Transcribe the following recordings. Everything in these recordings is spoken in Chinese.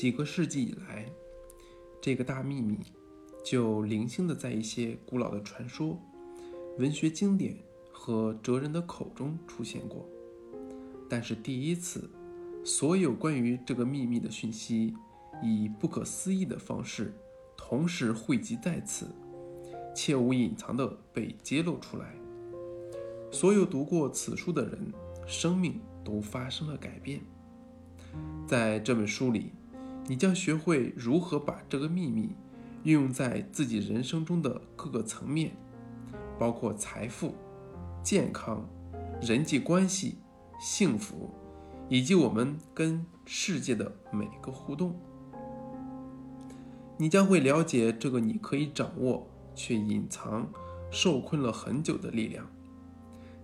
几个世纪以来，这个大秘密就零星的在一些古老的传说、文学经典和哲人的口中出现过。但是第一次，所有关于这个秘密的讯息，以不可思议的方式同时汇集在此，切无隐藏的被揭露出来。所有读过此书的人，生命都发生了改变。在这本书里，你将学会如何把这个秘密运用在自己人生中的各个层面，包括财富、健康、人际关系。幸福，以及我们跟世界的每个互动，你将会了解这个你可以掌握却隐藏、受困了很久的力量。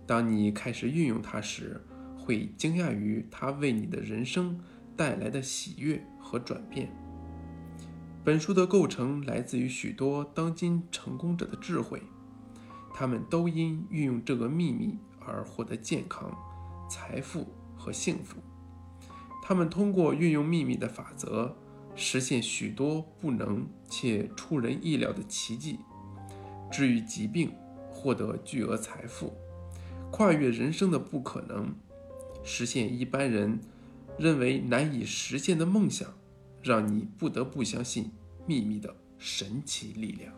当你开始运用它时，会惊讶于它为你的人生带来的喜悦和转变。本书的构成来自于许多当今成功者的智慧，他们都因运用这个秘密而获得健康。财富和幸福，他们通过运用秘密的法则，实现许多不能且出人意料的奇迹，治愈疾病，获得巨额财富，跨越人生的不可能，实现一般人认为难以实现的梦想，让你不得不相信秘密的神奇力量。